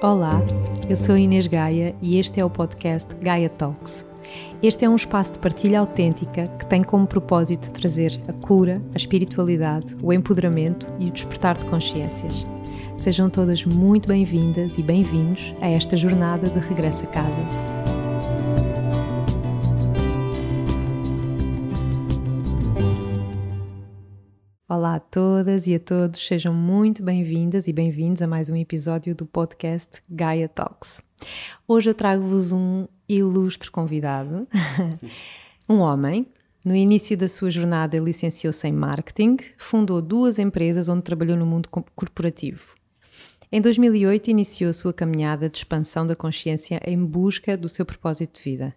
Olá, eu sou Inês Gaia e este é o podcast Gaia Talks. Este é um espaço de partilha autêntica que tem como propósito trazer a cura, a espiritualidade, o empoderamento e o despertar de consciências. Sejam todas muito bem-vindas e bem-vindos a esta jornada de regresso a casa. Todas e a todos, sejam muito bem-vindas e bem-vindos a mais um episódio do podcast Gaia Talks. Hoje eu trago-vos um ilustre convidado, um homem. No início da sua jornada, ele licenciou-se em marketing, fundou duas empresas onde trabalhou no mundo corporativo. Em 2008, iniciou a sua caminhada de expansão da consciência em busca do seu propósito de vida.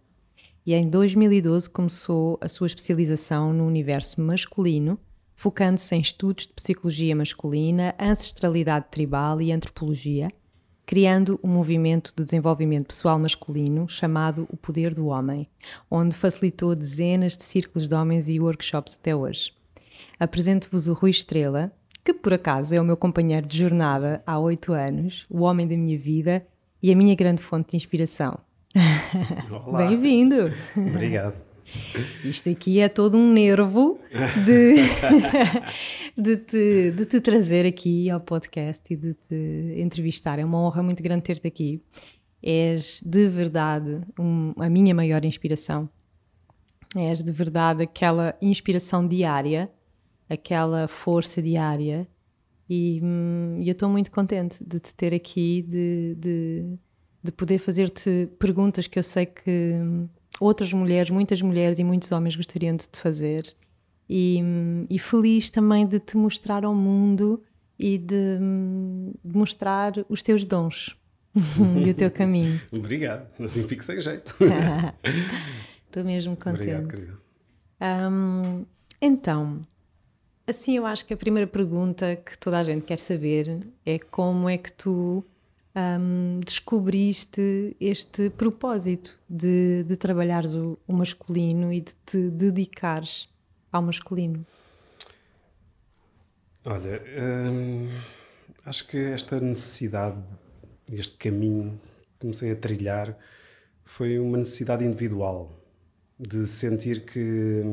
E em 2012 começou a sua especialização no universo masculino focando-se em estudos de psicologia masculina, ancestralidade tribal e antropologia, criando um movimento de desenvolvimento pessoal masculino chamado O Poder do Homem, onde facilitou dezenas de círculos de homens e workshops até hoje. Apresento-vos o Rui Estrela, que por acaso é o meu companheiro de jornada há oito anos, o homem da minha vida e a minha grande fonte de inspiração. Bem-vindo! Obrigado. Isto aqui é todo um nervo de, de, te, de te trazer aqui ao podcast e de te entrevistar. É uma honra muito grande ter-te aqui. És de verdade um, a minha maior inspiração. És de verdade aquela inspiração diária, aquela força diária. E, hum, eu estou muito contente de te ter aqui, de, de, de poder fazer-te perguntas que eu sei que hum, outras mulheres, muitas mulheres e muitos homens gostariam de te fazer. E, e feliz também de te mostrar ao mundo e de, de mostrar os teus dons e o teu caminho. Obrigado, assim fico sem jeito. Estou mesmo contente. Obrigado, querida. Um, então, assim eu acho que a primeira pergunta que toda a gente quer saber é como é que tu um, descobriste este propósito de, de trabalhares o, o, masculino e de te dedicares ao masculino? Olha, hum, acho que esta necessidade, este caminho que comecei a trilhar, foi uma necessidade individual de sentir que,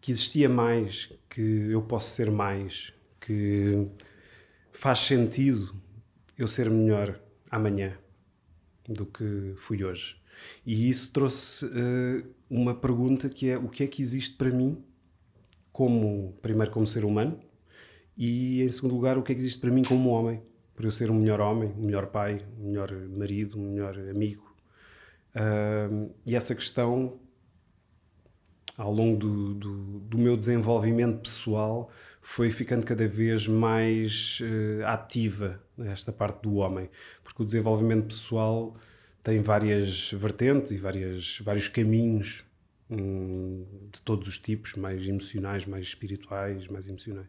que existia mais, que eu posso ser mais, que faz sentido eu ser melhor amanhã do que fui hoje. E isso trouxe uh, uma pergunta que é o que é que existe para mim como primeiro como ser humano e em segundo lugar o que é que existe para mim como homem para eu ser um melhor homem, um melhor pai, um melhor marido, um melhor amigo. Uh, e essa questão ao longo do, do, do, meu desenvolvimento pessoal foi ficando cada vez mais uh, ativa esta parte do homem, porque o desenvolvimento pessoal tem várias vertentes e várias, vários caminhos hum, de todos os tipos, mais emocionais, mais espirituais, mais emocionais,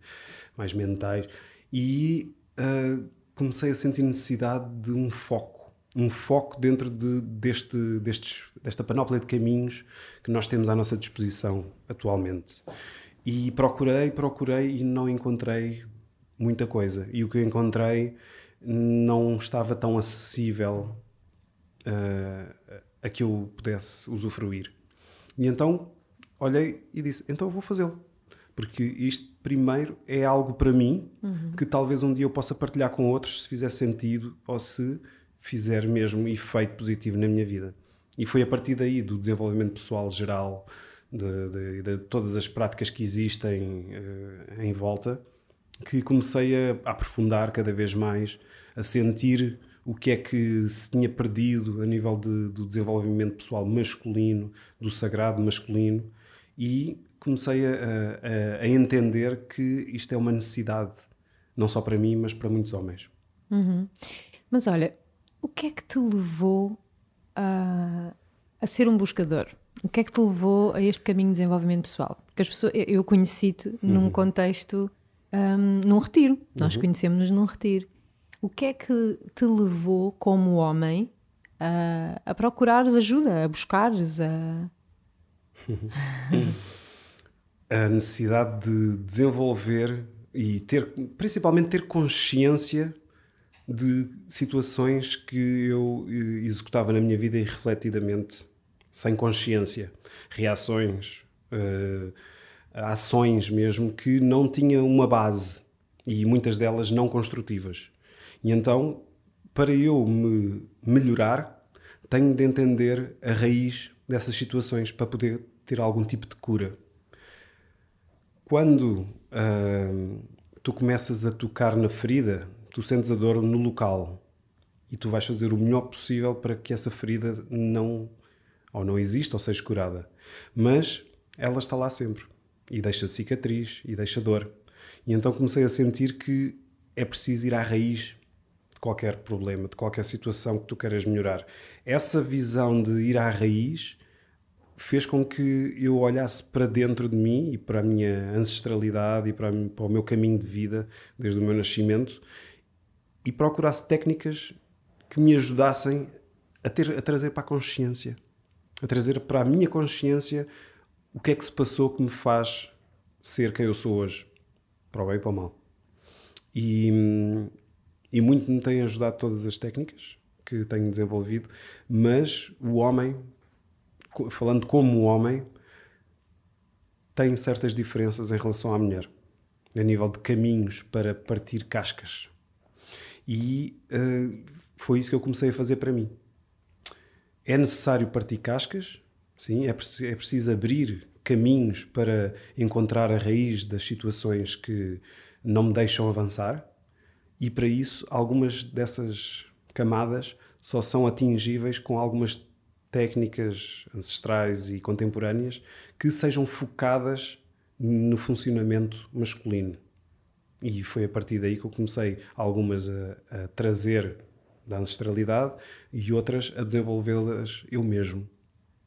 mais mentais, e uh, comecei a sentir necessidade de um foco, um foco dentro de, deste, destes, desta panóplia de caminhos que nós temos à nossa disposição atualmente. E procurei, procurei e não encontrei muita coisa. E o que eu encontrei não estava tão acessível uh, a que eu pudesse usufruir. E então olhei e disse: então eu vou fazê-lo. Porque isto, primeiro, é algo para mim uhum. que talvez um dia eu possa partilhar com outros se fizer sentido ou se fizer mesmo efeito positivo na minha vida. E foi a partir daí, do desenvolvimento pessoal geral, de, de, de todas as práticas que existem uh, em volta, que comecei a, aprofundar cada vez mais, a sentir o que é que se tinha perdido a nível de, do desenvolvimento pessoal masculino, do sagrado masculino, e comecei a, a, a, entender que isto é uma necessidade, não só para mim, mas para muitos homens. Uhum. Mas olha, o que é que te levou a, a ser um buscador? O que é que te levou a este caminho de desenvolvimento pessoal? Porque as pessoas, eu conheci-te uhum. num contexto, um, num retiro. Nós uhum. conhecemos-nos num retiro. O que é que te levou, como homem, a, a procurares ajuda, a buscares, a... a necessidade de desenvolver e ter, principalmente ter consciência de situações que eu executava na minha vida irrefletidamente, sem consciência, reações, uh, ações mesmo que não tinham uma base e muitas delas não construtivas. E então, para eu me melhorar, tenho de entender a raiz dessas situações para poder ter algum tipo de cura. Quando uh, tu começas a tocar na ferida, tu sentes a dor no local e tu vais fazer o melhor possível para que essa ferida não ou não exista ou seja curada. Mas ela está lá sempre e deixa cicatriz e deixa dor. E então comecei a sentir que é preciso ir à raiz de qualquer problema, de qualquer situação que tu queiras melhorar. Essa visão de ir à raiz fez com que eu olhasse para dentro de mim e para a minha ancestralidade e para, para o meu caminho de vida desde o meu nascimento e procurasse técnicas que me ajudassem a, ter, a trazer para a consciência, a trazer para a minha consciência o que é que se passou que me faz ser quem eu sou hoje, para o bem e para o mal. E, e muito me têm ajudado todas as técnicas que tenho desenvolvido, mas o homem falando como homem, tem certas diferenças em relação à mulher, a nível de caminhos para partir cascas. E uh, foi isso que eu comecei a fazer para mim. É necessário partir cascas, sim, é, preciso, é preciso abrir caminhos para encontrar a raiz das situações que não me deixam avançar, e para isso, algumas dessas camadas só são atingíveis com algumas técnicas ancestrais e contemporâneas que sejam focadas no funcionamento masculino. E foi a partir daí que eu comecei algumas a, a trazer da ancestralidade e outras a desenvolvê-las eu mesmo,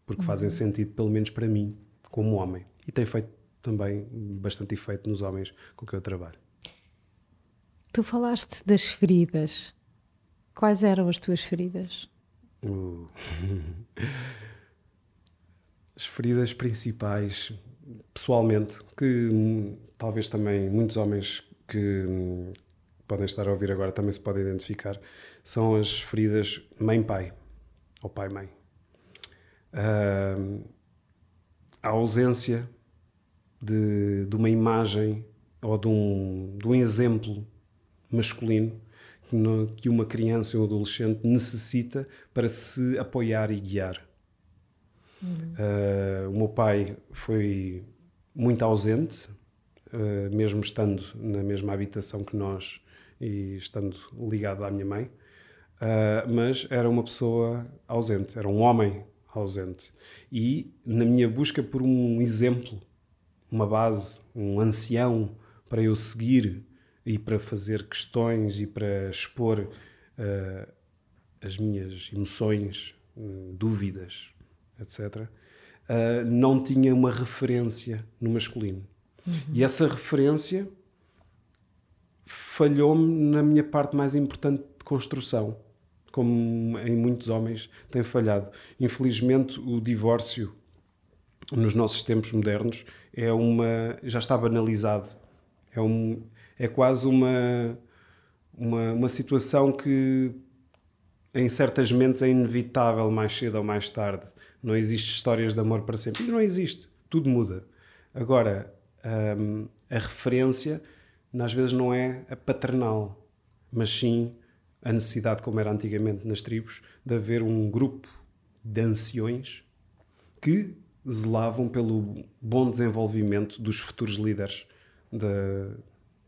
porque uhum. fazem sentido, pelo menos para mim, como homem. E tem feito também bastante efeito nos homens com que eu trabalho. Tu falaste das feridas. Quais eram as tuas feridas? Uh. As feridas principais, pessoalmente, que hum, talvez também muitos homens que hum, podem estar a ouvir agora também se podem identificar, são as feridas mãe-pai ou pai-mãe. Uh, a ausência de, de, uma imagem ou de um, de um exemplo masculino que uma criança ou um adolescente necessita para se apoiar e guiar. Uhum. Uh, o meu pai foi muito ausente, uh, mesmo estando na mesma habitação que nós e estando ligado à minha mãe, uh, mas era uma pessoa ausente, era um homem ausente. E na minha busca por um exemplo, uma base, um ancião para eu seguir e para fazer questões e para expor uh, as minhas emoções, uh, dúvidas, etc., uh, eh, não tinha uma referência no masculino. Uhum. E essa referência falhou-me na minha parte mais importante de construção, como em muitos homens tem falhado. Infelizmente, o divórcio nos nossos tempos modernos é uma já está banalizado. É um é quase uma, uma, uma situação que em certas mentes é inevitável mais cedo ou mais tarde. Não existe histórias de amor para sempre. Não existe. Tudo muda. Agora, hum, a referência, às vezes, não é a paternal, mas sim a necessidade, como era antigamente nas tribos, de haver um grupo de anciões que zelavam pelo bom desenvolvimento dos futuros líderes da,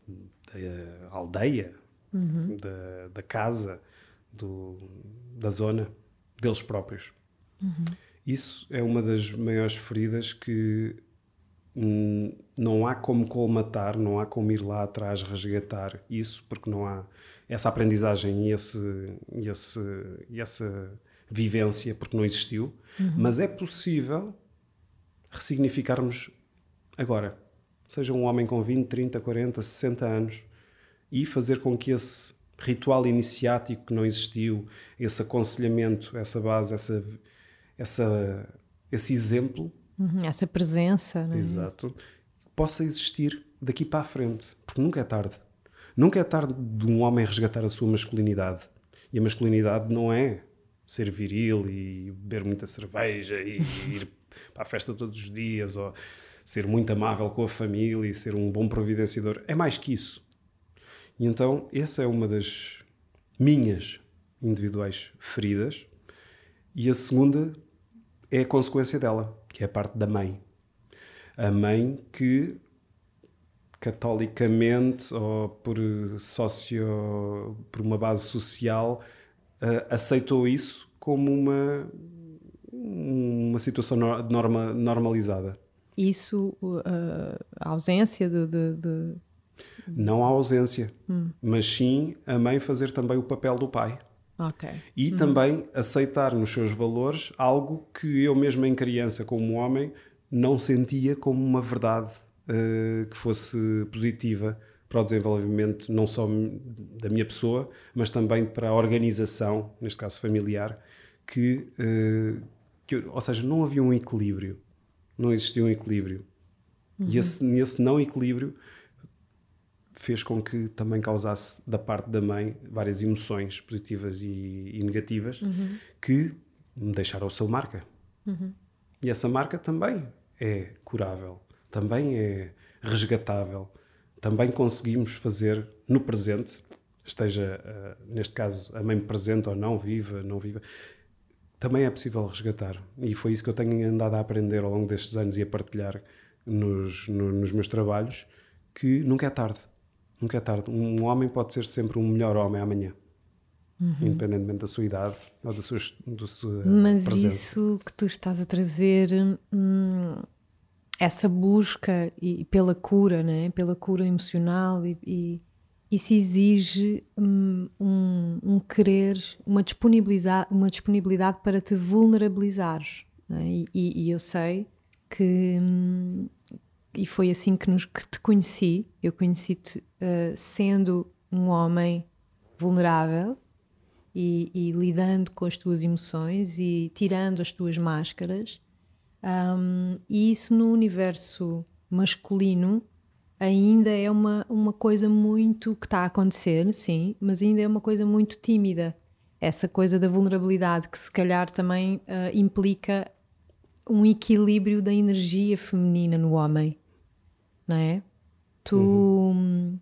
da aldeia, uhum. da, da, casa, do, da zona, deles próprios. Uhum. Isso é uma das maiores feridas que não há como colmatar, não há como ir lá atrás resgatar isso, porque não há essa aprendizagem e, esse, e, esse, e essa vivência, porque não existiu. Uhum. Mas é possível ressignificarmos agora seja um homem com 20, 30, 40, 60 anos, e fazer com que esse ritual iniciático que não existiu, esse aconselhamento, essa base, essa, essa, esse exemplo, uhum, essa presença, é? exato, possa existir daqui para a frente, porque nunca é tarde. Nunca é tarde de um homem resgatar a sua masculinidade. E a masculinidade não é ser viril e beber muita cerveja e ir para a festa todos os dias ou ser muito amável com a família e ser um bom providenciador. É mais que isso. E então, essa é uma das minhas individuais feridas. E a segunda é a consequência dela, que é a parte da mãe. A mãe que catolicamente ou por socio por uma base social uh, aceitou isso como uma uma situação norma, normalizada. Isso, uh, a ausência de, de, de, Não a ausência, hum. mas sim a mãe fazer também o papel do pai. Okay. E hum. também aceitar nos seus valores algo que eu mesmo em criança, como homem, não sentia como uma verdade uh, que fosse positiva para o desenvolvimento não só da minha pessoa, mas também para a organização, neste caso familiar, que, uh, que ou seja, não havia um equilíbrio, não existia um equilíbrio. Uhum. E esse, esse não equilíbrio fez com que também causasse da parte da mãe várias emoções positivas e, e negativas uhum. que me deixaram a sua marca. Uhum. E essa marca também é curável, também é resgatável, também conseguimos fazer no presente, esteja uh, neste caso a mãe presente ou não, viva, não viva, também é possível resgatar. E foi isso que eu tenho andado a aprender ao longo destes anos e a partilhar nos, no, nos meus trabalhos, que nunca é tarde. Nunca é tarde. Um homem pode ser sempre um melhor homem amanhã. Uhum. Independentemente da sua idade ou da sua, da sua Mas presença. isso que tu estás a trazer, hum, essa busca e, pela cura, né? pela cura emocional e, e isso exige um, um, um, querer, uma disponibilidade, uma disponibilidade para te vulnerabilizar. Né? E, e, eu sei que, hum, e foi assim que, nos, que te conheci, eu conheci-te uh, sendo um homem vulnerável e, e, lidando com as tuas emoções e tirando as tuas máscaras. Um, e isso no universo masculino ainda é uma, uma coisa muito que está a acontecer, sim, mas ainda é uma coisa muito tímida. Essa coisa da vulnerabilidade que se calhar também uh, implica um equilíbrio da energia feminina no homem, não é? Tu, uhum.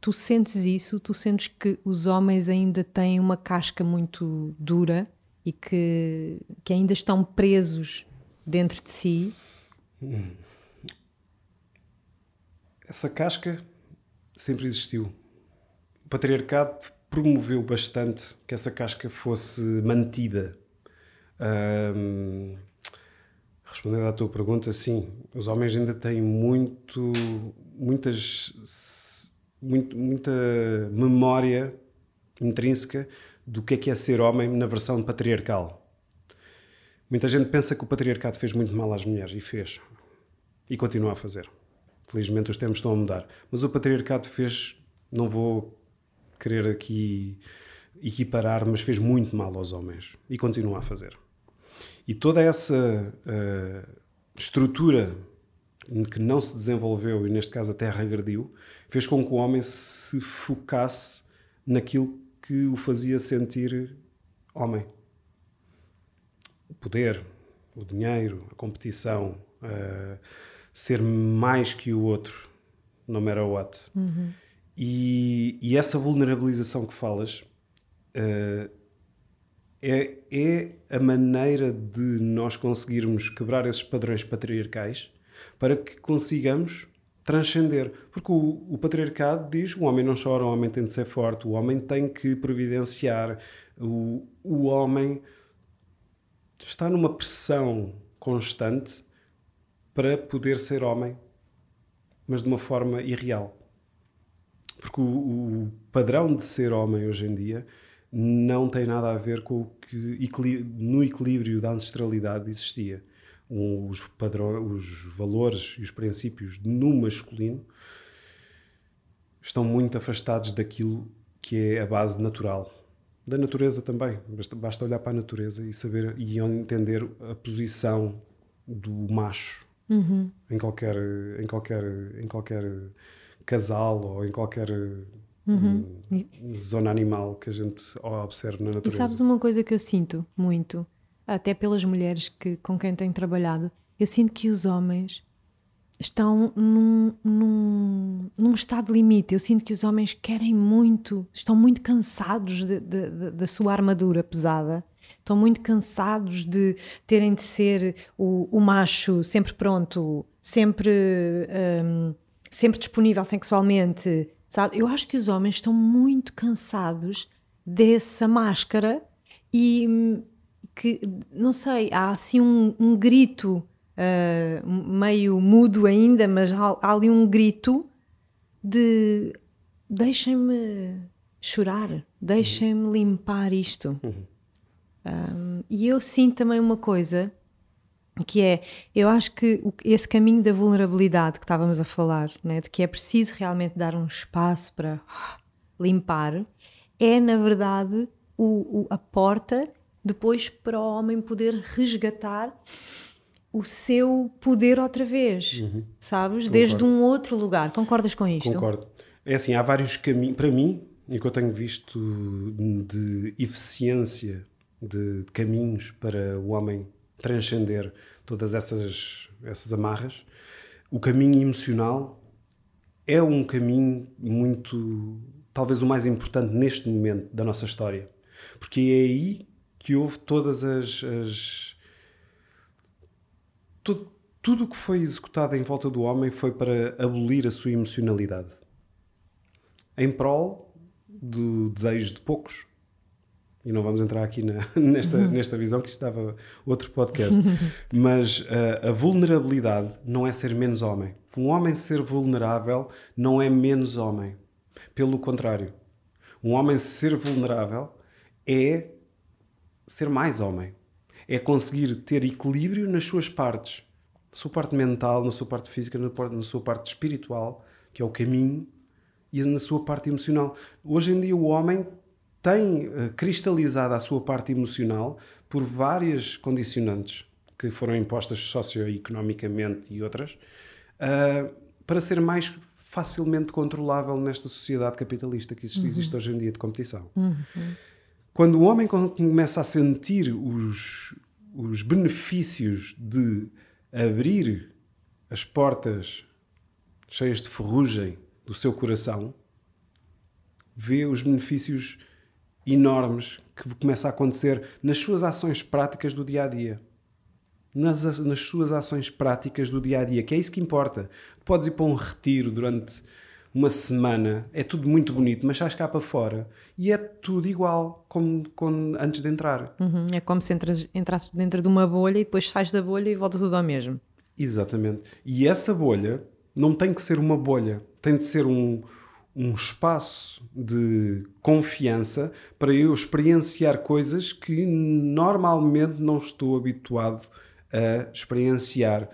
tu sentes isso, tu sentes que os homens ainda têm uma casca muito dura e que, que ainda estão presos dentro de si. Uhum essa casca sempre existiu. O patriarcado promoveu bastante que essa casca fosse mantida. Um, respondendo à tua pergunta, sim, os homens ainda têm muito, muitas, muito, muita memória intrínseca do que é que é ser homem na versão patriarcal. Muita gente pensa que o patriarcado fez muito mal às mulheres e fez. E continua a fazer. Felizmente os tempos estão a mudar. Mas o patriarcado fez, não vou querer aqui equiparar, mas fez muito mal aos homens e continua a fazer. E toda essa uh, estrutura que não se desenvolveu, e neste caso a terra agrediu, fez com que o homem se focasse naquilo que o fazia sentir homem. O poder, o dinheiro, a competição, uh, ser mais que o outro, no matter what. Uhum. E, e, essa vulnerabilização que falas uh, é, é a maneira de nós conseguirmos quebrar esses padrões patriarcais para que consigamos transcender. Porque o, o, patriarcado diz o homem não chora, o homem tem de ser forte, o homem tem que providenciar, o, o homem está numa pressão constante para poder ser homem, mas de uma forma irreal. Porque o, o padrão de ser homem hoje em dia não tem nada a ver com o que no equilíbrio da ancestralidade existia. Os, padrões, os valores e os princípios no masculino estão muito afastados daquilo que é a base natural. Da natureza também. Basta, basta olhar para a natureza e saber e entender a posição do macho uhum. em, qualquer, em, qualquer, em qualquer casal ou em qualquer uhum. zona animal que a gente observa na natureza. E sabes uma coisa que eu sinto muito, até pelas mulheres que, com quem tenho trabalhado, eu sinto que os homens estão num, num, num estado limite. Eu sinto que os homens querem muito, estão muito cansados de, de, de, da sua armadura pesada. Estão muito cansados de terem de ser o, o macho sempre pronto, sempre, um, sempre disponível sexualmente. Sabe? Eu acho que os homens estão muito cansados dessa máscara e hum, que, não sei, há assim um, um grito uh, meio mudo ainda, mas há, há ali um grito de deixem-me chorar, deixem-me limpar isto. Uhum. Um, e eu sinto também uma coisa que é, eu acho que esse caminho da vulnerabilidade que estávamos a falar, né, de que é preciso realmente dar um espaço para limpar, é na verdade o, o, a porta depois para o homem poder resgatar o seu poder outra vez, uhum. sabes? Concordo. Desde um outro lugar. Concordas com isto? Concordo. É assim, há vários caminhos, para mim, e que eu tenho visto de eficiência de caminhos para o homem transcender todas essas, essas amarras, o caminho emocional é um caminho muito, talvez o mais importante neste momento da nossa história. Porque é aí que houve todas as, as tudo o que foi executado em volta do homem foi para abolir a sua emocionalidade. Em prol do desejo de poucos. E não vamos entrar aqui na, nesta, uhum. nesta visão que estava outro podcast. Mas a, a vulnerabilidade não é ser menos homem. Um homem ser vulnerável não é menos homem. Pelo contrário. Um homem ser vulnerável é ser mais homem é conseguir ter equilíbrio nas suas partes, na sua parte mental, na sua parte física, na sua parte espiritual, que é o caminho, e na sua parte emocional. Hoje em dia o homem tem uh, cristalizado a sua parte emocional por várias condicionantes que foram impostas socioeconomicamente e outras, uh, para ser mais facilmente controlável nesta sociedade capitalista que existe, uhum. existe hoje em dia de competição. Uhum. Quando o homem começa a sentir os, os benefícios de abrir as portas cheias de ferrugem do seu coração, vê os benefícios enormes que começa a acontecer nas suas ações práticas do dia a dia. Nas, nas suas ações práticas do dia a dia, que é isso que importa. Podes ir para um retiro durante uma semana, é tudo muito bonito, mas sais cá para fora e é tudo igual como, como antes de entrar. Uhum, é como se entras, entrasses dentro de uma bolha e depois sais da bolha e volta tudo ao mesmo. Exatamente. E essa bolha não tem que ser uma bolha, tem de ser um, um espaço de confiança para eu experienciar coisas que normalmente não estou habituado a experienciar,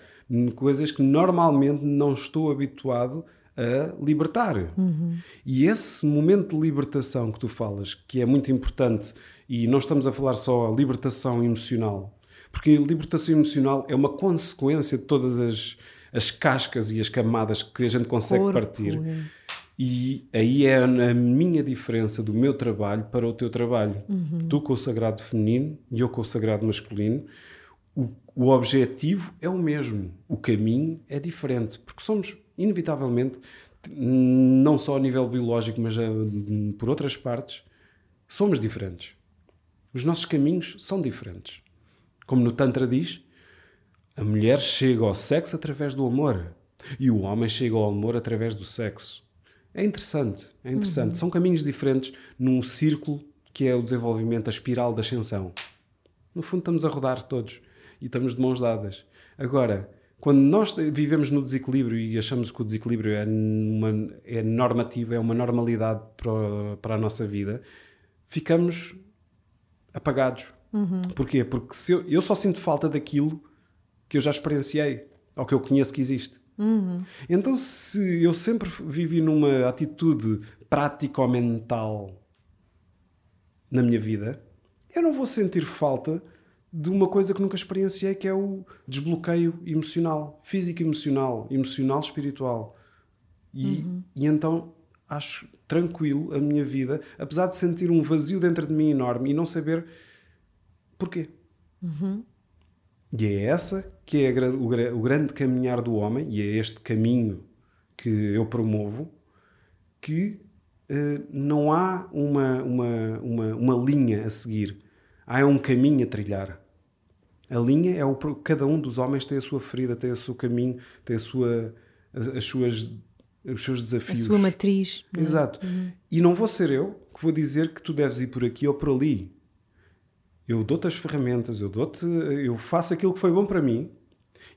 coisas que normalmente não estou habituado a libertar. Uhum. E esse momento de libertação que tu falas, que é muito importante, e não estamos a falar só a libertação emocional, porque a libertação emocional é uma consequência de todas as, as cascas e as camadas que a gente consegue Corpo, partir. E aí é a minha diferença do meu trabalho para o teu trabalho. Uhum. Tu com o sagrado feminino e eu com o sagrado masculino. O, o objetivo é o mesmo, o caminho é diferente, porque somos inevitavelmente, não só a nível biológico, mas a, eh, por outras partes, somos diferentes. Os nossos caminhos são diferentes. Como no Tantra diz, a mulher chega ao sexo através do amor e o homem chega ao amor através do sexo. É interessante, é interessante. Uhum. São caminhos diferentes num círculo que é o desenvolvimento, a espiral da ascensão. No fundo, estamos a rodar todos e estamos de mãos dadas. Agora, quando nós vivemos no desequilíbrio e achamos que o desequilíbrio é, uma, é normativo, é uma normalidade para, para a nossa vida, ficamos apagados. Uhum. Porquê? Porque se eu, eu, só sinto falta daquilo que eu já experienciei ou que eu conheço que existe. Uhum. Então, se eu sempre vivi numa atitude prático-mental na minha vida, eu não vou sentir falta de uma coisa que nunca experienciei, que é o desbloqueio emocional, físico emocional, emocional espiritual. E, uhum. e então acho tranquilo a minha vida, apesar de sentir um vazio dentro de mim enorme e não saber porquê. Uhum. E é essa que é o, grande caminhar do homem, e é este caminho que eu promovo, que uh, não há uma, uma, uma, uma linha a seguir, há um caminho a trilhar. A linha é o cada um dos homens tem a sua ferida, tem o seu caminho, tem a sua, as, as suas, os seus desafios. A sua matriz. É? Exato. Uhum. E não vou ser eu que vou dizer que tu deves ir por aqui ou por ali. Eu dou-te as ferramentas, eu dou-te, eu faço aquilo que foi bom para mim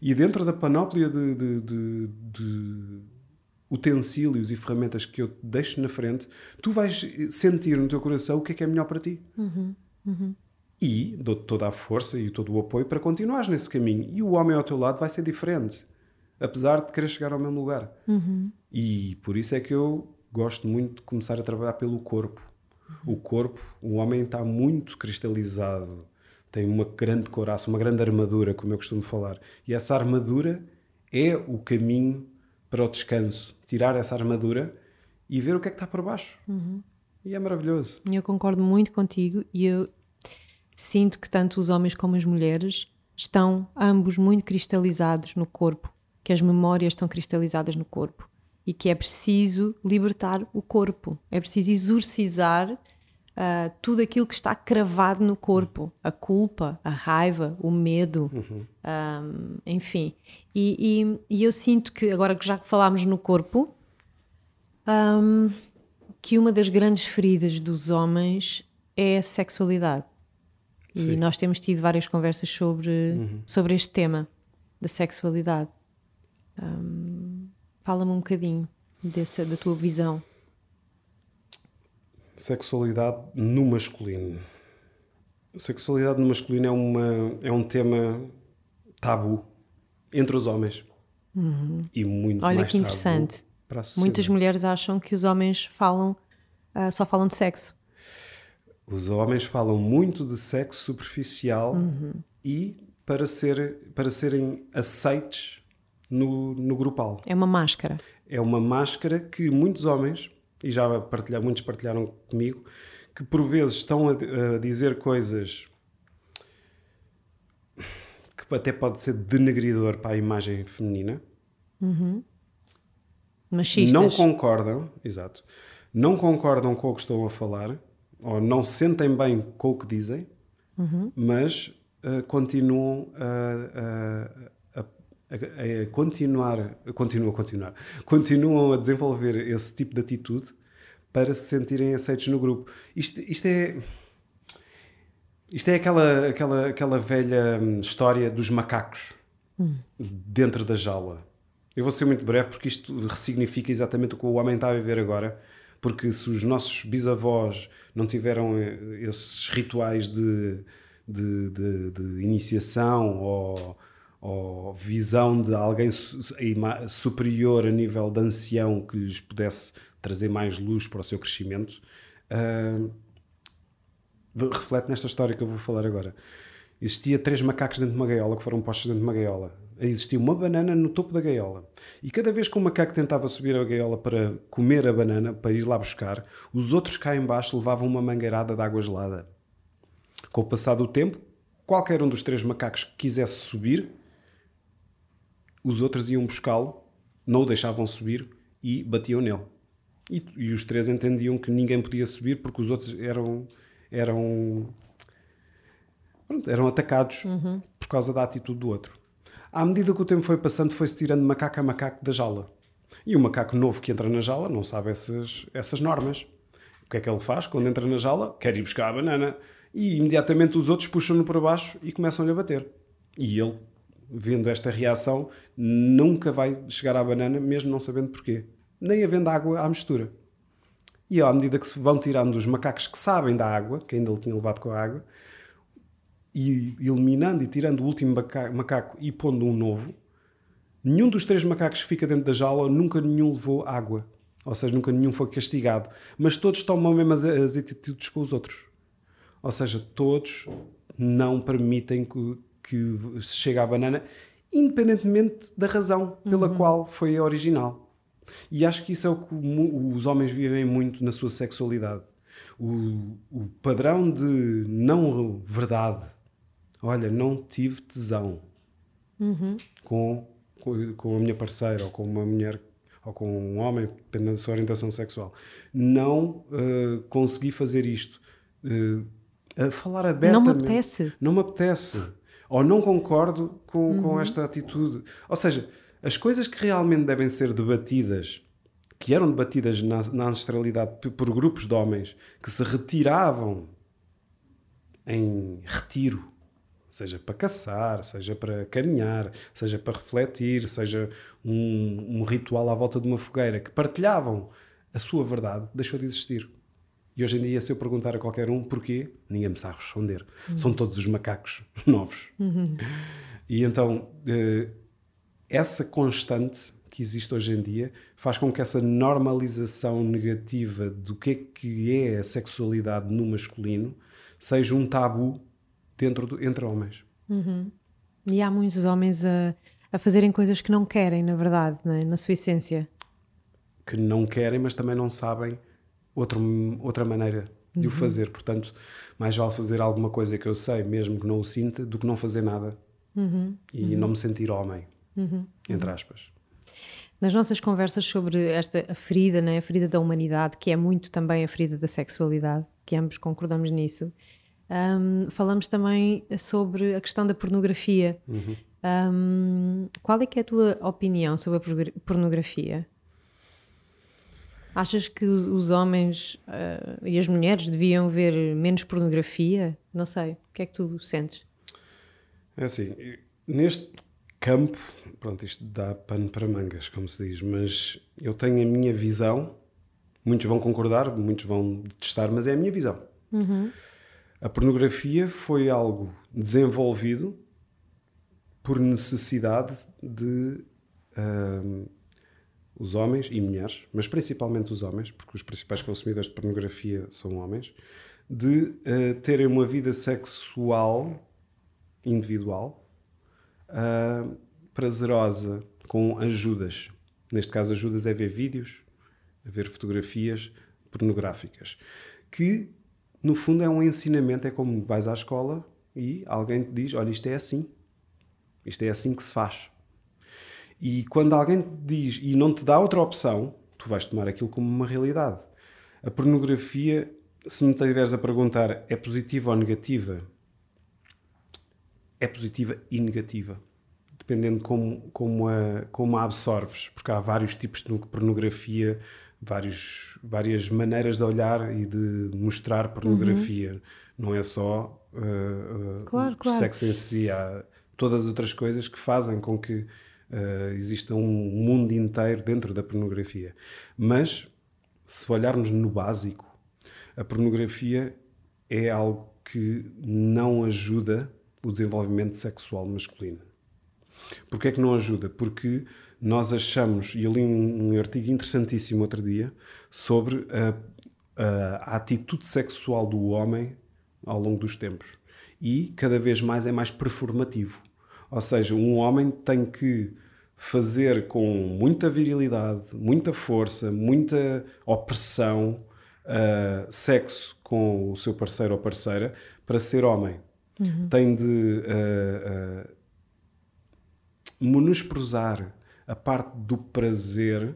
e dentro da panóplia de, de, de, de utensílios e ferramentas que eu te deixo na frente, tu vais sentir no teu coração o que é que é melhor para ti. Uhum. Uhum e dou-te toda a força e todo o apoio para continuares nesse caminho. E o homem ao teu lado vai ser diferente, apesar de querer chegar ao mesmo lugar. Uhum. E por isso é que eu gosto muito de começar a trabalhar pelo corpo. O corpo, o homem está muito cristalizado, tem uma grande coraça, uma grande armadura, como eu costumo falar. E essa armadura é o caminho para o descanso. Tirar essa armadura e ver o que é que está por baixo. Uhum. E é maravilhoso. Eu concordo muito contigo e eu Sinto que tanto os homens como as mulheres estão ambos muito cristalizados no corpo, que as memórias estão cristalizadas no corpo e que é preciso libertar o corpo, é preciso exorcizar uh, tudo aquilo que está cravado no corpo, a culpa, a raiva, o medo, uhum. um, enfim. E, e, e, eu sinto que, agora que já que falámos no corpo, um, que uma das grandes feridas dos homens é a sexualidade. E Sim. nós temos tido várias conversas sobre, uhum. sobre este tema da sexualidade. Um, Fala-me um bocadinho dessa, da tua visão. Sexualidade no masculino. Sexualidade no masculino é, uma, é um tema tabu entre os homens. Uhum. E muito Olha que interessante. Muitas mulheres acham que os homens falam, uh, só falam de sexo. Os homens falam muito de sexo superficial uhum. e para, ser, para serem aceites no, no grupal. É uma máscara. É uma máscara que muitos homens, e já partilhar, muitos partilharam comigo, que por vezes estão a, a dizer coisas que até pode ser denegridor para a imagem feminina. Uhum. Machistas. Não concordam, exato, não concordam com o que estão a falar ou não se sentem bem com o que dizem, uhum. mas uh, continuam a, a, a, continuar, continuam a continuar, continuam a desenvolver esse tipo de atitude para se sentirem aceitos no grupo. Isto, isto é isto é aquela, aquela, aquela velha hum, história dos macacos hum. dentro da jaula. Eu vou ser muito breve porque isto ressignifica exatamente o que o homem está a viver agora porque se os nossos bisavós não tiveram eh, esses rituais de, de, de, de iniciação ou, ou, visão de alguém superior a nível de ancião que lhes pudesse trazer mais luz para o seu crescimento, uh, reflete nesta história que eu vou falar agora. Existia três macacos dentro de uma gaiola que foram postos dentro de uma gaiola existia uma banana no topo da gaiola. E cada vez que o macaco tentava subir a gaiola para comer a banana, para ir lá buscar, os outros cá embaixo levavam uma mangueirada de água gelada. Com o passar do tempo, qualquer um dos três macacos que quisesse subir, os outros iam buscá-lo, não o deixavam subir e batiam nele. E, e, os três entendiam que ninguém podia subir porque os outros eram eram eram atacados uhum. por causa da atitude do outro. À medida que o tempo foi passando, foi-se tirando macaco a macaco da jaula. E o macaco novo que entra na jaula não sabe essas, essas normas. O que é que ele faz quando entra na jaula? Quer ir buscar a banana. E imediatamente os outros puxam-no para baixo e começam-lhe a bater. E ele, vendo esta reação, nunca vai chegar à banana, mesmo não sabendo porquê. Nem havendo água à mistura. E à medida que se vão tirando os macacos que sabem da água, que ainda ele tinha levado com a água, e eliminando e tirando o último macaco e pondo um novo, nenhum dos três macacos que fica dentro da jaula, nunca nenhum levou água. Ou seja, nunca nenhum foi castigado. Mas todos tomam as, as atitudes com os outros. Ou seja, todos não permitem que, que se chegue à banana, independentemente da razão pela uhum. qual foi a original. E acho que isso é o que os homens vivem muito na sua sexualidade. O, o padrão de não verdade. Olha, não tive tesão uhum. com, com, com a minha parceira ou com uma mulher ou com um homem, dependendo da sua orientação sexual. Não uh, consegui fazer isto. Uh, a falar abertamente. Não me apetece. Não me apetece. Ou não concordo com, uhum. com esta atitude. Ou seja, as coisas que realmente devem ser debatidas, que eram debatidas na, na ancestralidade por grupos de homens que se retiravam em retiro, seja para caçar, seja para caminhar, seja para refletir, seja um, um, ritual à volta de uma fogueira, que partilhavam a sua verdade, deixou de existir. E hoje em dia, se eu perguntar a qualquer um porquê, ninguém me sabe responder. Uhum. São todos os macacos novos. Uhum. E então, uh, essa constante que existe hoje em dia faz com que essa normalização negativa do que é que é a sexualidade no masculino seja um tabu dentro do, entre homens. Uhum. E há muitos homens a, a fazerem coisas que não querem, na verdade, é? na sua essência. Que não querem, mas também não sabem outro, outra maneira de uhum. o fazer. Portanto, mais vale fazer alguma coisa que eu sei, mesmo que não o sinta, do que não fazer nada uhum. e uhum. não me sentir homem uhum. entre aspas. Nas nossas conversas sobre esta a ferida, né, a ferida da humanidade, que é muito também a ferida da sexualidade, que ambos concordamos nisso, um, falamos também sobre a questão da pornografia. Uhum. Um, qual é que é a tua opinião sobre a pornografia? Achas que os, os homens uh, e as mulheres deviam ver menos pornografia? Não sei. O que é que tu sentes? É assim, neste campo, pronto, isto dá pano para mangas, como se diz, mas eu tenho a minha visão. Muitos vão concordar, muitos vão detestar, mas é a minha visão. Uhum. A pornografia foi algo desenvolvido por necessidade de uh, os homens e mulheres, mas principalmente os homens, porque os principais consumidores de pornografia são homens, de uh, terem uma vida sexual individual uh, prazerosa com ajudas. Neste caso, ajudas é ver vídeos, a ver fotografias pornográficas. Que, no fundo, é um ensinamento. É como vais à escola e alguém te diz: Olha, isto é assim. Isto é assim que se faz. E quando alguém te diz e não te dá outra opção, tu vais tomar aquilo como uma realidade. A pornografia, se me tiveres a perguntar, é positiva ou negativa? é positiva e negativa, dependendo como, como, a, como a absorves, porque há vários tipos de pornografia, vários, várias maneiras de olhar e de mostrar pornografia. Uhum. Não é só uh, uh, claro, o claro. sexo em si, há todas as outras coisas que fazem com que uh, um mundo inteiro dentro da pornografia. Mas, se olharmos no básico, a pornografia é algo que não ajuda o desenvolvimento sexual masculino. Porquê é que não ajuda? Porque nós achamos, e eu li um, um artigo interessantíssimo outro dia, sobre a, a, a atitude sexual do homem ao longo dos tempos. E cada vez mais é mais performativo. Ou seja, um homem tem que fazer com muita virilidade, muita força, muita opressão, uh, sexo com o seu parceiro ou parceira para ser homem. Uhum. Tem de uh, uh, menosprezar a parte do prazer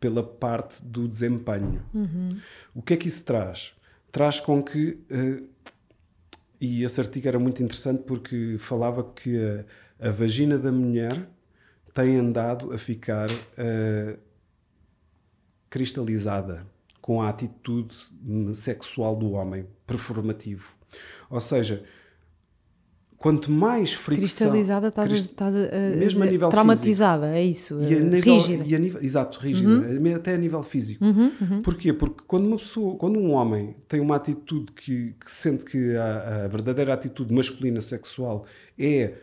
pela parte do desempenho. Uhum. O que é que isso traz? Traz com que. Uh, e esse artigo era muito interessante porque falava que a, a vagina da mulher tem andado a ficar uh, cristalizada com a atitude sexual do homem, performativo. Ou seja, quanto mais fricção... Cristalizada, estás, crist... estás a, mesmo a nível traumatizada, físico. é isso, e a nível, rígida. E a nível, exato, rígida, uhum. até a nível físico. Uhum, uhum. Porquê? Porque quando uma pessoa, quando um homem tem uma atitude que, que sente que a, a, verdadeira atitude masculina sexual é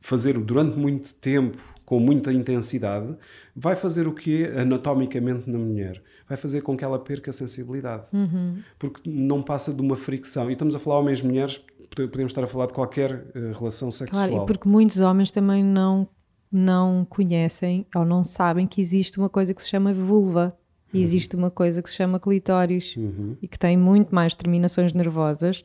fazer durante muito tempo, com muita intensidade, vai fazer o que anatomicamente na mulher? Vai fazer com que ela perca a sensibilidade. Uhum. Porque não passa de uma fricção. E estamos a falar homens-mulheres podemos estar a falar de qualquer uh, relação sexual. Claro, porque muitos homens também não não conhecem ou não sabem que existe uma coisa que se chama vulva e existe uma coisa que se chama clitóris Uhum. e que tem muito mais terminações nervosas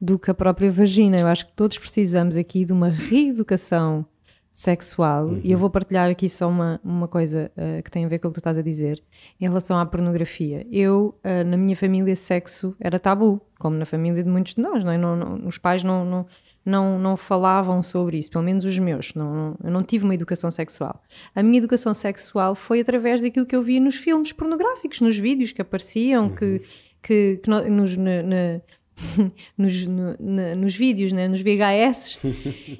do que a própria vagina. Eu acho que todos precisamos aqui de uma reeducação sexual e eu vou partilhar aqui só uma, uma coisa eh, que tem a ver com o que tu estás a dizer em relação à pornografia. Eu, eh, na minha família, sexo era tabu, como na família de muitos de nós, não é? Não- não- os pais não, não, não, não falavam sobre isso, pelo menos os meus. Não, não- eu não tive uma educação sexual. A minha educação sexual foi através daquilo que eu via nos filmes pornográficos, nos vídeos que apareciam, que, que, que no- nos, na- na- nos, no- na- nos vídeos, né? nos VHS.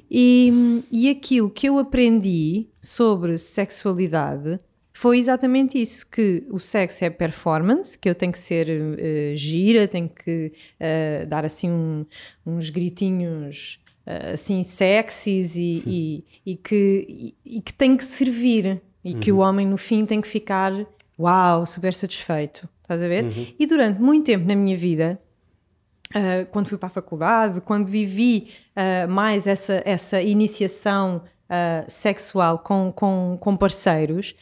e, e aquilo que eu aprendi sobre sexualidade foi exatamente isso: que o sexo é performance, que eu tenho que ser eh, gira, tenho que eh, dar assim um- uns gritinhos eh, assim sexys e, e, e que, e, e que tem que servir e que o homem no fim tem que ficar uau, super satisfeito. Estás a ver? E durante muito tempo na minha vida, Uh, quando fui para a faculdade, quando vivi uh, mais essa, essa iniciação uh, sexual com, com, com parceiros,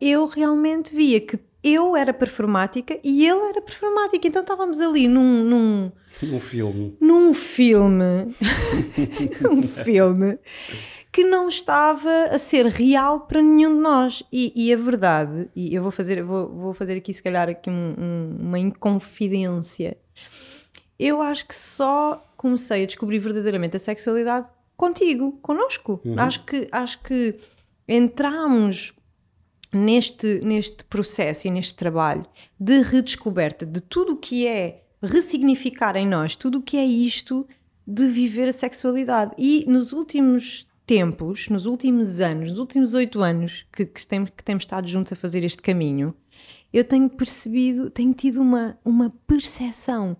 eu realmente via que eu era performática e ele era performático. Então estávamos ali num, num, Um filme. num filme, um filme que não estava a ser real para nenhum de nós. E, e a verdade, e eu vou fazer, vou, vou fazer aqui se calhar aqui um- um- uma inconfidência. Eu acho que só comecei a descobrir verdadeiramente a sexualidade contigo, connosco. Acho que acho que entramos neste, neste processo e neste trabalho de redescoberta de tudo o que é ressignificar em nós, tudo o que é isto de viver a sexualidade. E nos últimos tempos, nos últimos anos, nos últimos oito anos que, que, temos, que temos estado juntos a fazer este caminho, eu tenho percebido, tenho tido uma, uma percepção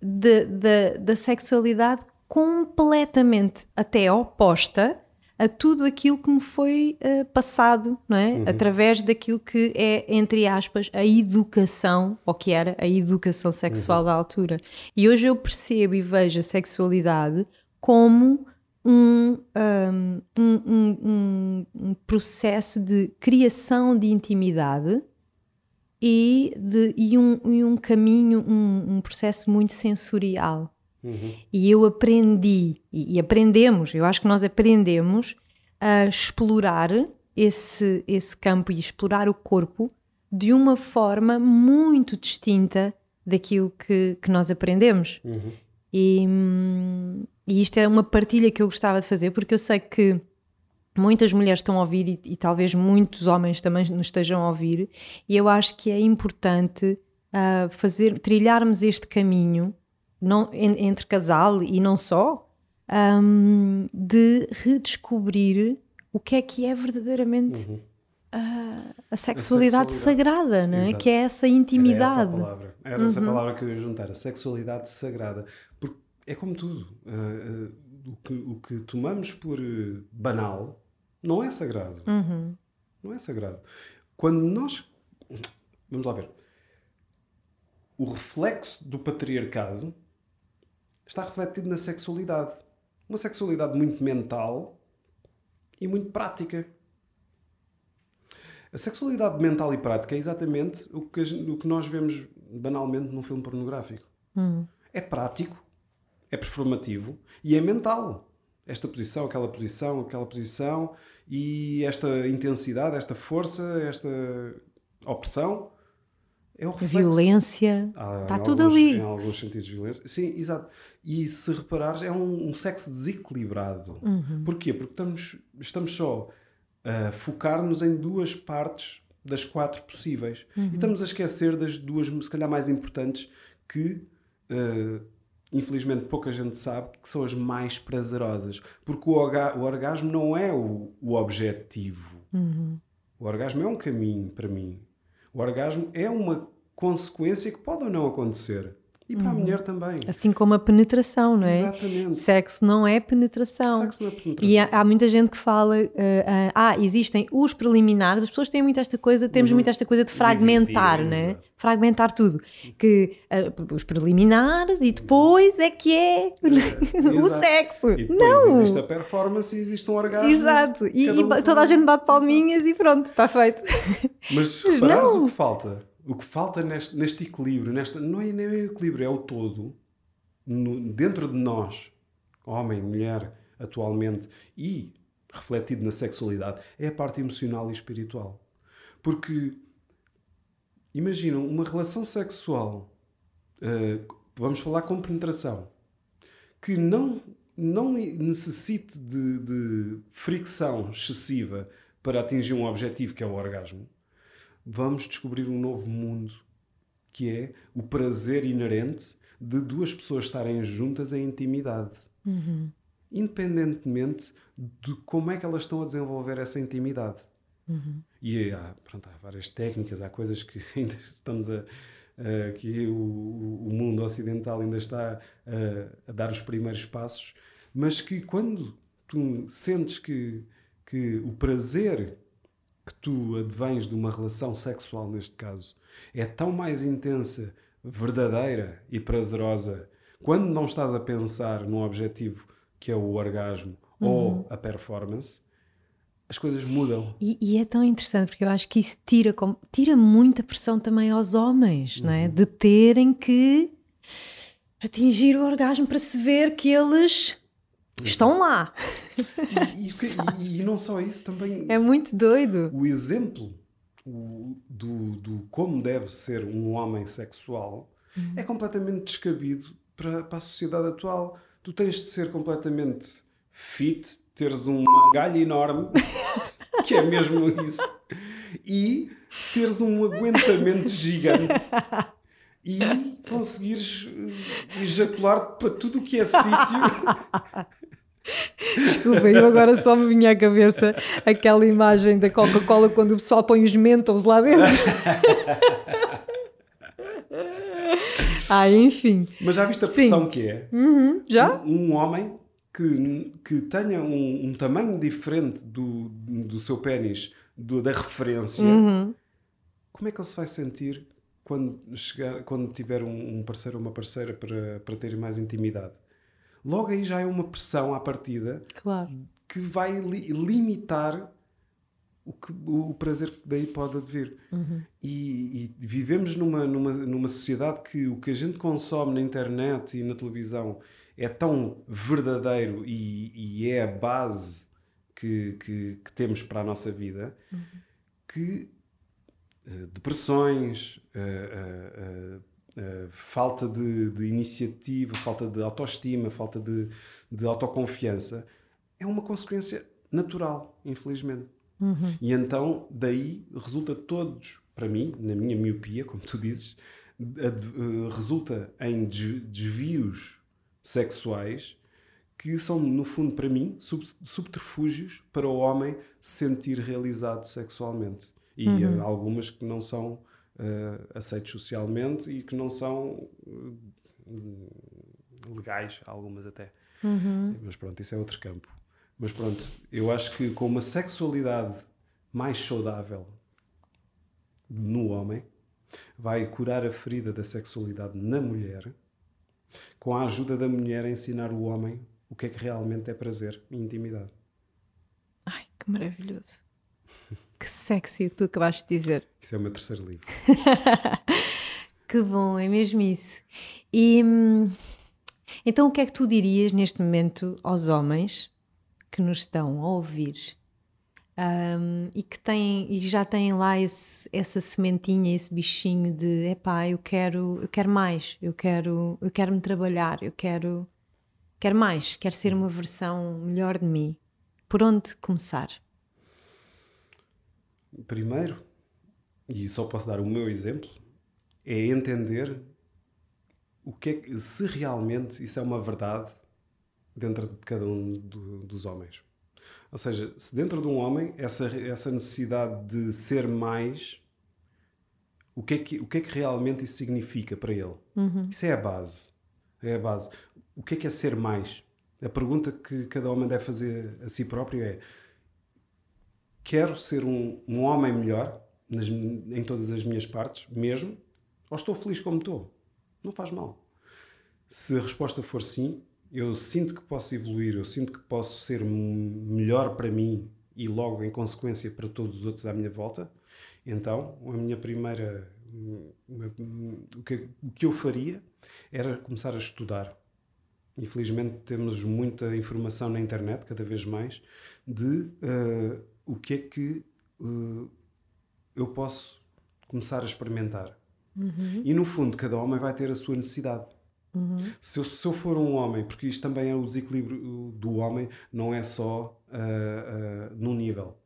de- da- da sexualidade completamente até oposta a tudo aquilo que me foi eh, passado, não é? Através daquilo que é, entre aspas, a educação, ou que era a educação sexual da altura. E hoje eu percebo e vejo a sexualidade como um- um- um- um processo de criação de intimidade e, de, e, um, e um caminho, um, um processo muito sensorial. E eu aprendi, e, e aprendemos, eu acho que nós aprendemos a explorar esse, esse campo e explorar o corpo de uma forma muito distinta daquilo que, que nós aprendemos. E, hum, e isto é uma partilha que eu gostava de fazer, porque eu sei que muitas mulheres estão a ouvir e, e talvez muitos homens também nos estejam a ouvir, e eu acho que é importante ah, fazer, trilharmos este caminho não, en- entre casal e não só, ahm, de redescobrir o que é que é verdadeiramente ah, a, sexualidade sexualidade. sagrada, não é? Que é essa Era essa a intimidade. palavra. Era essa a palavra que eu ia juntar. A sexualidade sagrada. Porque é como tudo. Uh, uh, o, que, o que tomamos por uh, banal não é sagrado. Não é sagrado. Quando nós. Vamos lá ver. O reflexo do patriarcado está refletido na sexualidade. Uma sexualidade muito mental e muito prática. A sexualidade mental e prática é exatamente o que, o que nós vemos banalmente num filme pornográfico. É prático, é performativo e é mental. Esta posição, aquela posição, aquela posição e esta intensidade, esta força, esta opressão é o reflexo. Violência, Há está tudo alguns- ali. Em alguns sentidos de violência. Sim, exato. E se reparares, é um, um sexo desequilibrado. Uhum. Porquê? Porque estamos, estamos só a focar-nos em duas partes das quatro possíveis. Uhum. E estamos a esquecer das duas, se calhar, mais importantes que, eh, infelizmente, pouca gente sabe, que são as mais prazerosas. Porque o, o orgasmo não é o, o objetivo. O orgasmo é um caminho para mim. O orgasmo é uma consequência que pode ou não acontecer. E para a mulher também. Assim como a penetração, não é? Exatamente. Sexo não é penetração. Sexo não é penetração. E há, há muita gente que fala, eh, ah, ah, existem os preliminares, as pessoas têm muito esta coisa, temos muito esta coisa de fragmentar, Dividir, né? exato. Fragmentar tudo. Que ah, os preliminares e depois é que é o Exato. sexo. E depois Não! existe a performance e existe um orgasmo. Exato. E, e um toda a gente bate palminhas e pronto, está feito. Mas Mas não. o que falta? O que falta neste, neste equilíbrio, nesta, não é nem o equilíbrio, é o todo, no- dentro de nós, homem, mulher, atualmente, e refletido na sexualidade, é a parte emocional e espiritual. Porque, imaginam, uma relação sexual, eh, vamos falar com penetração, que não, não necessite de, de fricção excessiva para atingir um objetivo que é o orgasmo, vamos descobrir um novo mundo que é o prazer inerente de duas pessoas estarem juntas em intimidade. Independentemente de como é que elas estão a desenvolver essa intimidade. E há, pronto, há várias técnicas, há coisas que ainda estamos a. a- que o, o mundo ocidental ainda está a, a dar os primeiros passos, mas que quando tu sentes que, que o prazer que tu advens de uma relação sexual, neste caso, é tão mais intensa, verdadeira e prazerosa quando não estás a pensar num objetivo que é o orgasmo ou a performance, as coisas mudam. E, e é tão interessante porque eu acho que isso tira, com- tira muita pressão também aos homens, não Uhum. é? De terem que atingir o orgasmo para se ver que eles estão lá. E, e- e não só isso, também É muito doido. o exemplo o- do, do como deve ser um homem sexual é completamente descabido para, para a sociedade atual. Tu tens de ser completamente fit, teres um galho enorme, que é mesmo isso, e teres um aguentamento gigante. E conseguires eh, ejacular para tudo o que é sítio. Desculpa, eu agora só me vinha à cabeça aquela imagem da Coca-Cola quando o pessoal põe os Mentos lá dentro. ah, enfim. Mas já viste a Sim. pressão que é? Já? Um homem que, que tenha um, um tamanho diferente do, do seu pênis, do- da referência, como é que ele se vai sentir quando, chegar, quando tiver um, um parceiro ou uma parceira para, para ter mais intimidade? Logo aí já é uma pressão à partida Claro. que vai li- limitar o, que, o prazer que daí pode advir. E, e vivemos numa, numa, numa sociedade que o que a gente consome na internet e na televisão é tão verdadeiro e, e é a base que, que, que temos para a nossa vida que eh, depressões, eh, eh, eh, eh, falta de, de iniciativa, falta de autoestima, falta de, de autoconfiança é uma consequência natural, infelizmente. E então, daí resulta todos, para mim, na minha miopia, como tu dizes, resulta em des- desvios sexuais que são, no fundo, para mim, sub- subterfúgios para o homem se sentir realizado sexualmente. E eh, algumas que não são eh, aceitos socialmente e que não são eh, legais, algumas até. Mas pronto, isso é outro campo. Mas pronto, eu acho que com uma sexualidade mais saudável no homem, vai curar a ferida da sexualidade na mulher, com a ajuda da mulher a ensinar o homem o que é que realmente é prazer e intimidade. Ai, que maravilhoso. Que sexy o que tu acabaste de dizer. Isso é o meu terceiro livro. Que bom, é mesmo isso. E hum, então o que é que tu dirias neste momento aos homens que nos estão a ouvir hum, e que têm e já têm lá esse- essa sementinha, esse bichinho de epá, eu quero, eu quero mais, eu quero, eu quero me trabalhar, eu quero, quero mais, quero ser uma versão melhor de mim. Por onde começar? Primeiro, e só posso dar o meu exemplo, é entender o que é que, se realmente isso é uma verdade dentro de cada um do- dos homens. Ou seja, se dentro de um homem essa, essa necessidade de ser mais, O que é que, o que, é que realmente isso significa para ele? Uhum. Isso é a base. É a base. O que é que é ser mais? A pergunta que cada homem deve fazer a si próprio é: quero ser um, um homem melhor nas, em todas as minhas partes, mesmo? Ou estou feliz como estou? Não faz mal. Se a resposta for sim, eu sinto que posso evoluir, eu sinto que posso ser melhor para mim e logo em consequência para todos os outros à minha volta, então a minha primeira. O que, o que eu faria era começar a estudar. Infelizmente temos muita informação na internet, cada vez mais, de uh, o que é que uh, eu posso começar a experimentar. Uhum. E no fundo, cada homem vai ter a sua necessidade. Uhum. Se, eu, se, eu, for um homem, porque isto também é o desequilíbrio do homem, não é só uh, uh, num nível.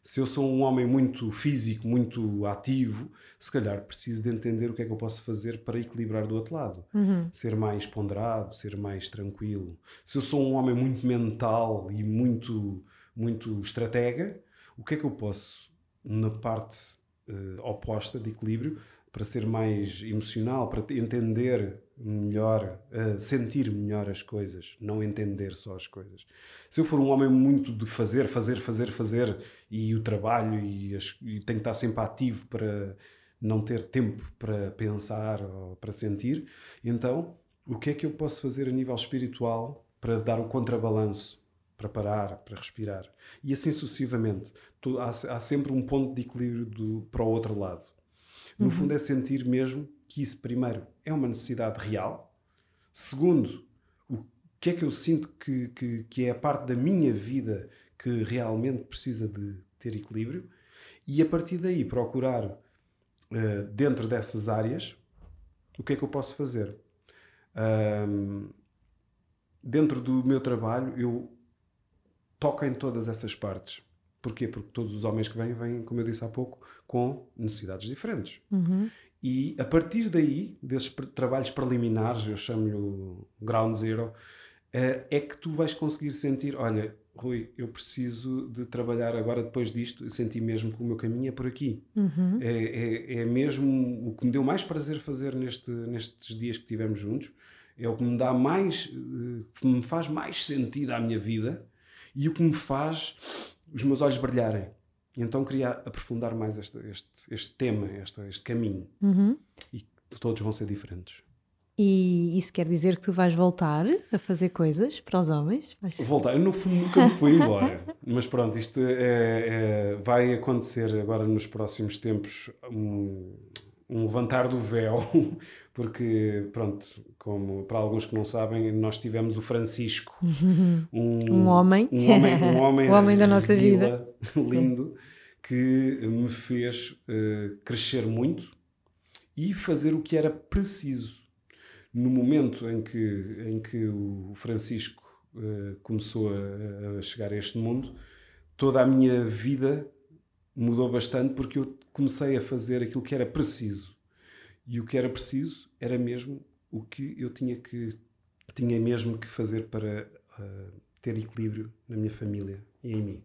Se eu sou um homem muito físico, muito ativo, se calhar preciso de entender o que é que eu posso fazer para equilibrar do outro lado. Uhum. Ser mais ponderado, ser mais tranquilo. Se eu sou um homem muito mental e muito, muito estratega, o que é que eu posso, na parte uh, oposta de equilíbrio, para ser mais emocional, para entender melhor, uh, sentir melhor as coisas, não entender só as coisas. Se eu for um homem muito de fazer, fazer, fazer, fazer e o trabalho e, as, e tenho que estar sempre ativo para não ter tempo para pensar ou para sentir, então o que é que eu posso fazer a nível espiritual para dar o contrabalanço? Para parar, para respirar. E assim sucessivamente. Há, há sempre um ponto de equilíbrio do, para o outro lado. No uhum. fundo, é sentir mesmo que isso, primeiro, é uma necessidade real. Segundo, o que é que eu sinto que, que, que é a parte da minha vida que realmente precisa de ter equilíbrio. E a partir daí, procurar, uh, dentro dessas áreas, o que é que eu posso fazer. Um, dentro do meu trabalho, eu toco em todas essas partes. Porquê? Porque todos os homens que vêm, vêm, como eu disse há pouco, com necessidades diferentes. Uhum. E a partir daí, desses trabalhos preliminares, eu chamo-lhe ground zero, eh, é que tu vais conseguir sentir: olha, Rui, eu preciso de trabalhar agora depois disto. Eu senti mesmo que o meu caminho é por aqui. Uhum. É, é, é, mesmo o que me deu mais prazer fazer neste, nestes dias que tivemos juntos. É o que me dá mais, eh, que me faz mais sentido à minha vida e o que me faz os meus olhos brilharem. E então queria aprofundar mais este, este, este tema, este, este caminho. Uhum. E todos vão ser diferentes. E isso quer dizer que tu vais voltar a fazer coisas para os homens? Vais... Voltar, eu nunca me fui embora. Mas pronto, isto é, é, vai acontecer agora nos próximos tempos um, um levantar do véu, porque, pronto, como para alguns que não sabem, nós tivemos o Francisco, um, um homem, um homem, um homem, o homem da nossa vida, lindo, que me fez uh, crescer muito e fazer o que era preciso. No momento em que, em que o Francisco uh, começou a, a chegar a este mundo, toda a minha vida mudou bastante porque eu comecei a fazer aquilo que era preciso. E o que era preciso era mesmo o que eu tinha que tinha mesmo que fazer para uh, ter equilíbrio na minha família e em mim.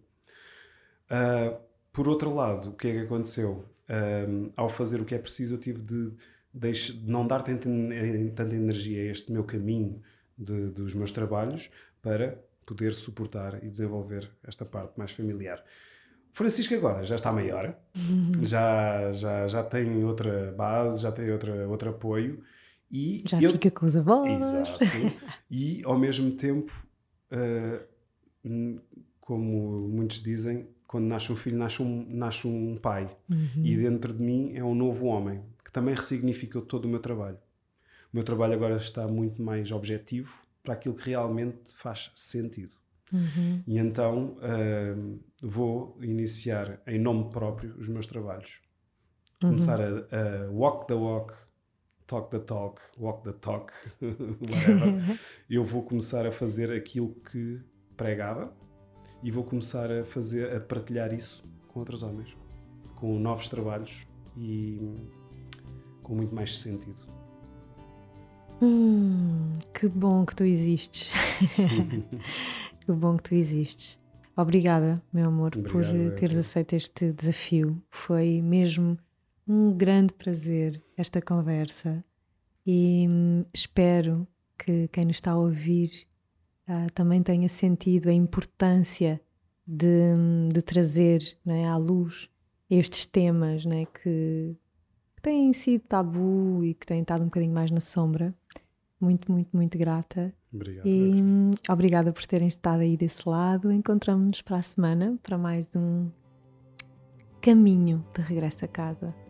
Uh, por outro lado, o que é que aconteceu? Uh, ao fazer o que é preciso, eu tive de, de não dar tanta, tanta, energia a este meu caminho de, dos meus trabalhos para poder suportar e desenvolver esta parte mais familiar. Francisco agora já está maior, uhum. já, já, já tem outra base, já tem outra, outro apoio. E já fica com os avós. Exato. e ao mesmo tempo, uh, como muitos dizem, quando nasce um filho, nasce um, nasce um pai. Uhum. E dentro de mim é um novo homem, que também ressignifica todo o meu trabalho. O meu trabalho agora está muito mais objetivo para aquilo que realmente faz sentido. Uhum. E então uh, vou iniciar em nome próprio os meus trabalhos. Uhum. Começar a, a, walk the walk, talk the talk, walk the talk, whatever. Eu vou começar a fazer aquilo que pregava e vou começar a fazer, a partilhar isso com outros homens, com novos trabalhos e com muito mais sentido. Hum, que bom que tu existes. Que bom que tu existes. Obrigada, meu amor, Obrigado, por teres aceito este desafio. Foi mesmo um grande prazer esta conversa e hum, espero que quem nos está a ouvir uh, também tenha sentido a importância de, hum, de trazer né, à luz estes temas que, que têm sido tabu e que têm estado um bocadinho mais na sombra. Muito, muito, muito grata. Obrigado. E obrigada por terem estado aí desse lado. Encontramos-nos para a semana para mais um caminho de regresso a casa.